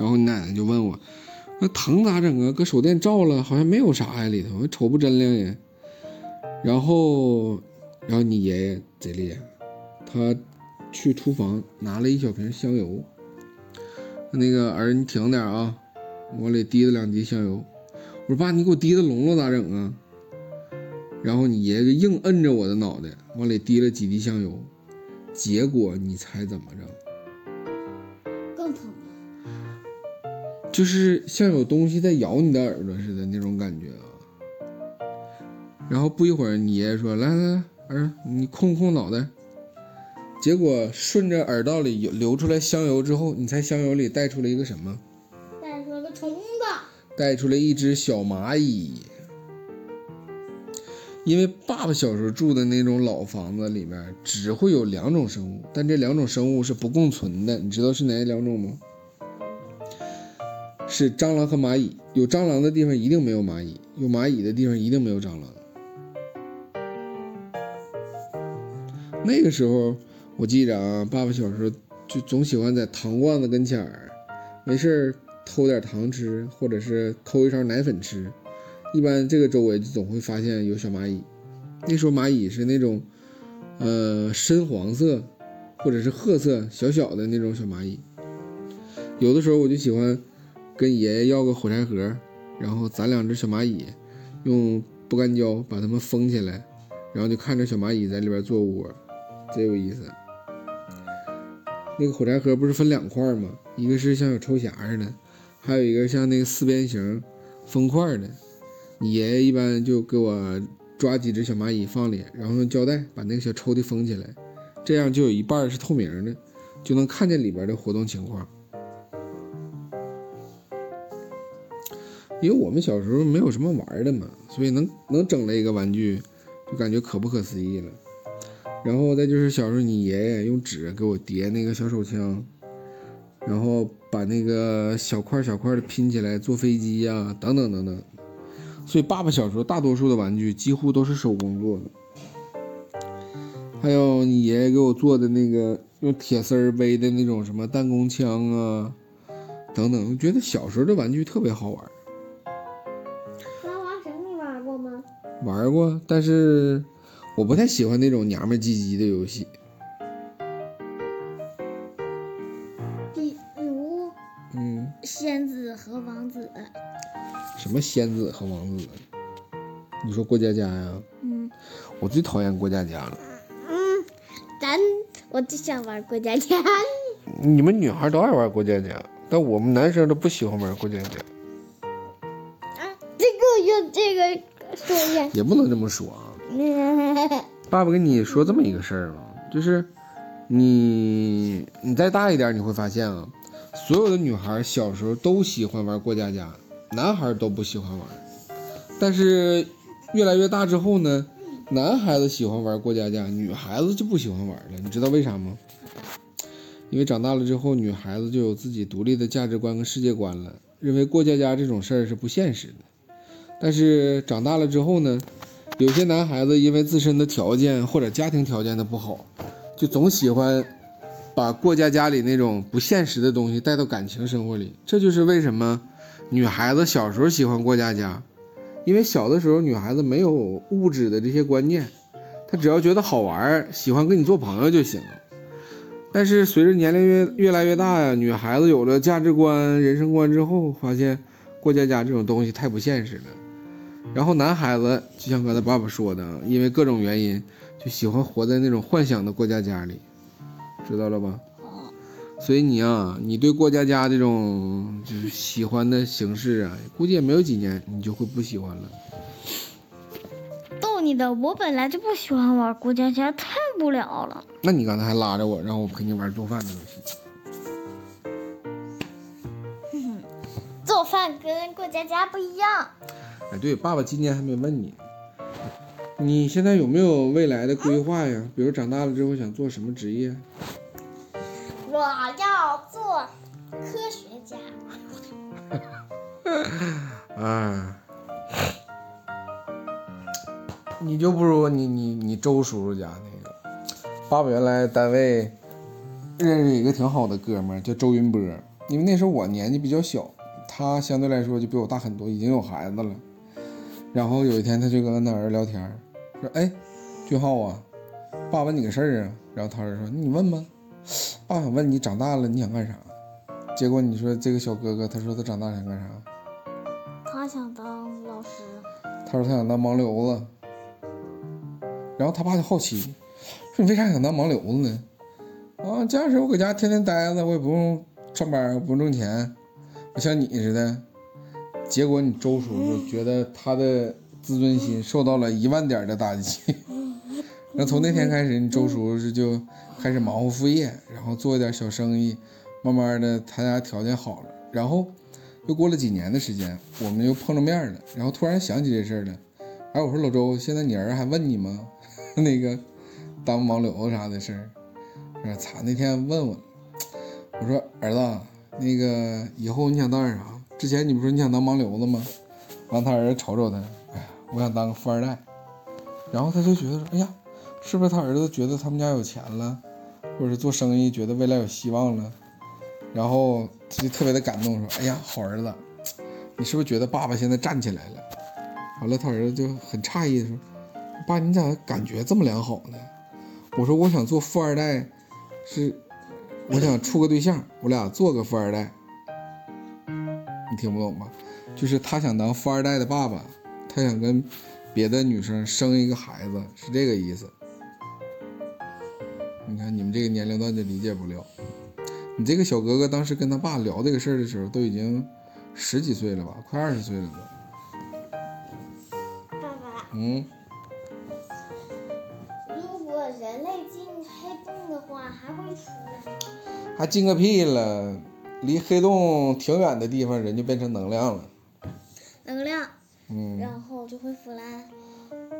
然后你奶奶就问我，那疼咋整啊？搁手电照了，好像没有啥呀里头，瞅不真亮呀。然后，然后你爷爷贼厉害，他去厨房拿了一小瓶香油，那个儿你停点啊，往里滴了两滴香油。我说爸，你给我滴的聋了咋整啊？然后你爷爷硬摁着我的脑袋，往里滴了几滴香油，结果你猜怎么着？就是像有东西在咬你的耳朵似的那种感觉啊。然后不一会儿，你爷爷说：“来来来，儿，你控控脑袋。”结果顺着耳道里流出来香油之后，你猜香油里带出了一个什么？带出了个虫子。带出来一只小蚂蚁。因为爸爸小时候住的那种老房子里面，只会有两种生物，但这两种生物是不共存的。你知道是哪两种吗？是蟑螂和蚂蚁。有蟑螂的地方一定没有蚂蚁，有蚂蚁的地方一定没有蟑螂。那个时候，我记着啊，爸爸小时候就总喜欢在糖罐子跟前儿，没事儿偷点糖吃，或者是抠一勺奶粉吃。一般这个周围就总会发现有小蚂蚁。那时候蚂蚁是那种，呃，深黄色或者是褐色小小的那种小蚂蚁。有的时候我就喜欢跟爷爷要个火柴盒，然后攒两只小蚂蚁，用不干胶把它们封起来，然后就看着小蚂蚁在里边做窝，贼有意思。那个火柴盒不是分两块吗？一个是像有抽匣似的，还有一个像那个四边形封块的。你爷爷一般就给我抓几只小蚂蚁放里，然后用胶带把那个小抽屉封起来，这样就有一半是透明的，就能看见里边的活动情况。因为我们小时候没有什么玩的嘛，所以能能整了一个玩具，就感觉可不可思议了。然后再就是小时候你爷爷用纸给我叠那个小手枪，然后把那个小块小块的拼起来坐飞机呀，等等等等。所以爸爸小时候大多数的玩具几乎都是手工做的。还有你爷爷给我做的那个用铁丝儿围的那种什么弹弓枪啊，等等，我觉得小时候的玩具特别好玩。玩过，但是我不太喜欢那种娘们唧唧的游戏。比如嗯，仙子和王子。什么仙子和王子？你说过家家呀？嗯，我最讨厌过家家了。嗯，咱我最想玩过家家。你们女孩都爱玩过家家，但我们男生都不喜欢玩过家家。啊，这个用这个。也不能这么说啊。爸爸跟你说这么一个事儿吧，就是你你再大一点，你会发现啊，所有的女孩小时候都喜欢玩过家家，男孩都不喜欢玩。但是越来越大之后呢，男孩子喜欢玩过家家，女孩子就不喜欢玩了。你知道为啥吗？因为长大了之后，女孩子就有自己独立的价值观跟世界观了，认为过家家这种事儿是不现实的。但是长大了之后呢，有些男孩子因为自身的条件或者家庭条件的不好，就总喜欢把过家家里那种不现实的东西带到感情生活里。这就是为什么女孩子小时候喜欢过家家，因为小的时候女孩子没有物质的这些观念，她只要觉得好玩，喜欢跟你做朋友就行。但是随着年龄越越来越大呀，女孩子有了价值观、人生观之后，发现过家家这种东西太不现实了。然后男孩子就像刚才爸爸说的，因为各种原因，就喜欢活在那种幻想的过家家里，知道了吧？所以你啊，你对过家家这种就是喜欢的形式啊，估计也没有几年，你就会不喜欢了。逗你的，我本来就不喜欢玩过家家，太无聊了。那你刚才还拉着我，让我陪你玩做饭的游戏。做饭跟过家家不一样。哎，对，爸爸今年还没问你，你现在有没有未来的规划呀？比如长大了之后想做什么职业？我要做科学家。啊，你就不如你你你周叔叔家那个，爸爸原来单位认识一个挺好的哥们儿，叫周云波，因为那时候我年纪比较小，他相对来说就比我大很多，已经有孩子了。然后有一天他就跟他儿子聊天，说：“哎，俊浩啊，爸问你个事儿啊。”然后他儿子说：“你问吧，爸想问你长大了你想干啥。”结果你说这个小哥哥，他说他长大想干啥？他想当老师。他说他想当盲流子。然后他爸就好奇，说你为啥想当盲流子呢？啊，这样式我搁家天天待着，我也不用上班，不用挣钱，我像你似的。结果你周叔叔觉得他的自尊心受到了一万点的打击。那从那天开始，你周叔叔就开始忙活副业，然后做一点小生意。慢慢的，他家条件好了，然后又过了几年的时间，我们又碰着面了，然后突然想起这事儿了。哎，我说老周，现在你儿还问你吗？那个当盲流子啥的事儿？我操，那天问我，我说儿子，那个以后你想当点啥？之前你不说你想当盲流子吗？完，他儿子瞅瞅他，哎呀，我想当个富二代。然后他就觉得说，哎呀，是不是他儿子觉得他们家有钱了，或者是做生意觉得未来有希望了？然后他就特别的感动，说：“哎呀，好儿子，你是不是觉得爸爸现在站起来了？”完了，他儿子就很诧异说：“爸，你咋感觉这么良好呢？”我说：“我想做富二代，是我想处个对象，我俩做个富二代。”你听不懂吧？就是他想当富二代的爸爸，他想跟别的女生生一个孩子，是这个意思。你看你们这个年龄段就理解不了。你这个小哥哥当时跟他爸聊这个事儿的时候，都已经十几岁了吧，快二十岁了都。爸爸。嗯。如果人类进黑洞的话，还会出来吗？还进个屁了！离黑洞挺远的地方，人就变成能量了。能量。嗯。然后就会腐烂。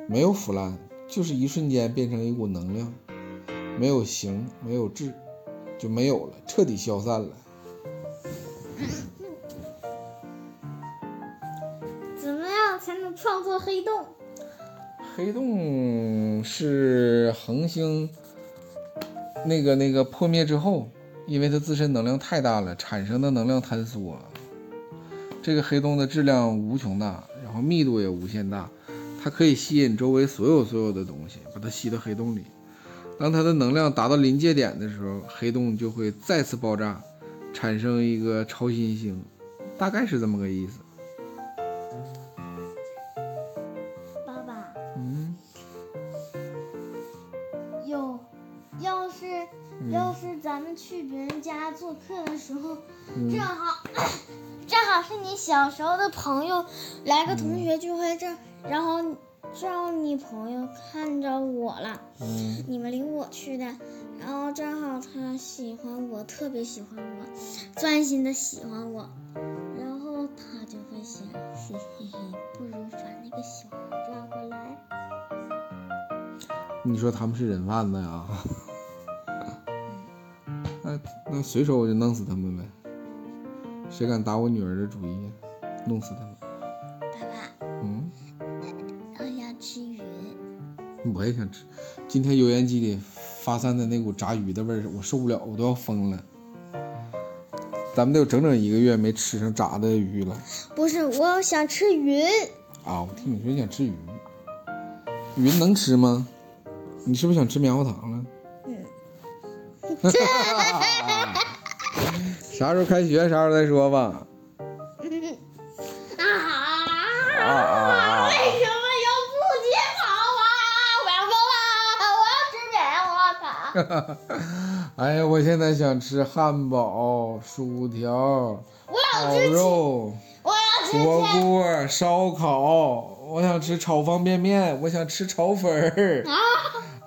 没有腐烂，就是一瞬间变成一股能量，没有形，没有质。就没有了，彻底消散了。怎么样才能创作黑洞？黑洞是恒星那个那个破灭之后，因为它自身能量太大了，产生的能量坍缩。这个黑洞的质量无穷大，然后密度也无限大，它可以吸引周围所有所有的东西，把它吸到黑洞里。当它的能量达到临界点的时候，黑洞就会再次爆炸，产生一个超新星，大概是这么个意思。爸爸，嗯，有，要是要是咱们去别人家做客的时候，正好 正好是你小时候的朋友来个同学聚会，这然后。正好你朋友看着我了，你们领我去的，然后正好他喜欢我，特别喜欢我，专心的喜欢我，然后他就会想，嘿嘿嘿，不如把那个小孩抓过来。你说他们是人贩子呀？那那随手我就弄死他们呗，谁敢打我女儿的主意，弄死他们。爸爸。嗯我也想吃，今天油烟机里发散的那股炸鱼的味儿，我受不了，我都要疯了。咱们都有整整一个月没吃上炸的鱼了。不是，我想吃云。啊，我听你说想吃鱼，云能吃吗？你是不是想吃棉花糖了？嗯。啥时候开学？啥时候再说吧。啊 啊！为什么？哎呀，我现在想吃汉堡、薯条、烤肉、火锅、烧烤，我想吃炒方便面，我想吃炒粉儿。啊！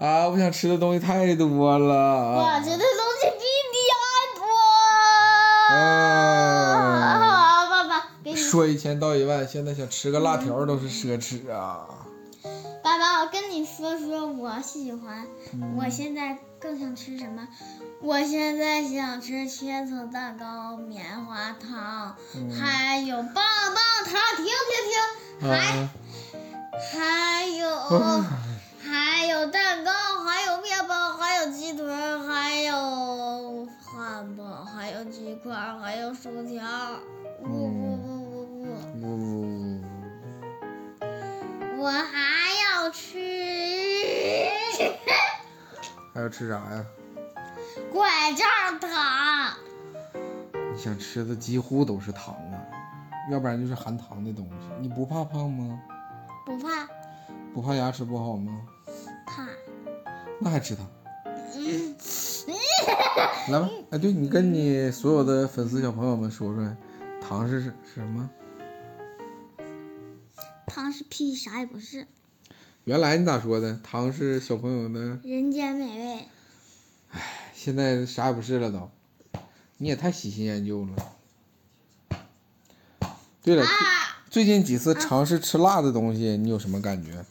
啊！我想吃的东西太多了。我吃的东西比你还多。啊！爸爸，给你说一千道一万，现在想吃个辣条都是奢侈啊。爸爸，我跟你说说，我喜欢，我现在更想吃什么？我现在想吃千层蛋糕、棉花糖，还有棒棒糖。停停停，还还有还 还有薯条。不不不不不。嗯，我还要吃还要吃啥呀？拐杖糖。你想吃的几乎都是糖啊，要不然就是含糖的东西。你不怕胖吗？不怕，不怕牙齿不好吗？怕。那还吃糖？来吧，哎，对你跟你所有的粉丝小朋友们说说，糖是是是什么？糖是屁，啥也不是。原来你咋说的？糖是小朋友的，人间美味。现在啥也不是了都。你也太喜新厌旧了。对了，啊！最近几次尝试吃辣的东西，你有什么感觉？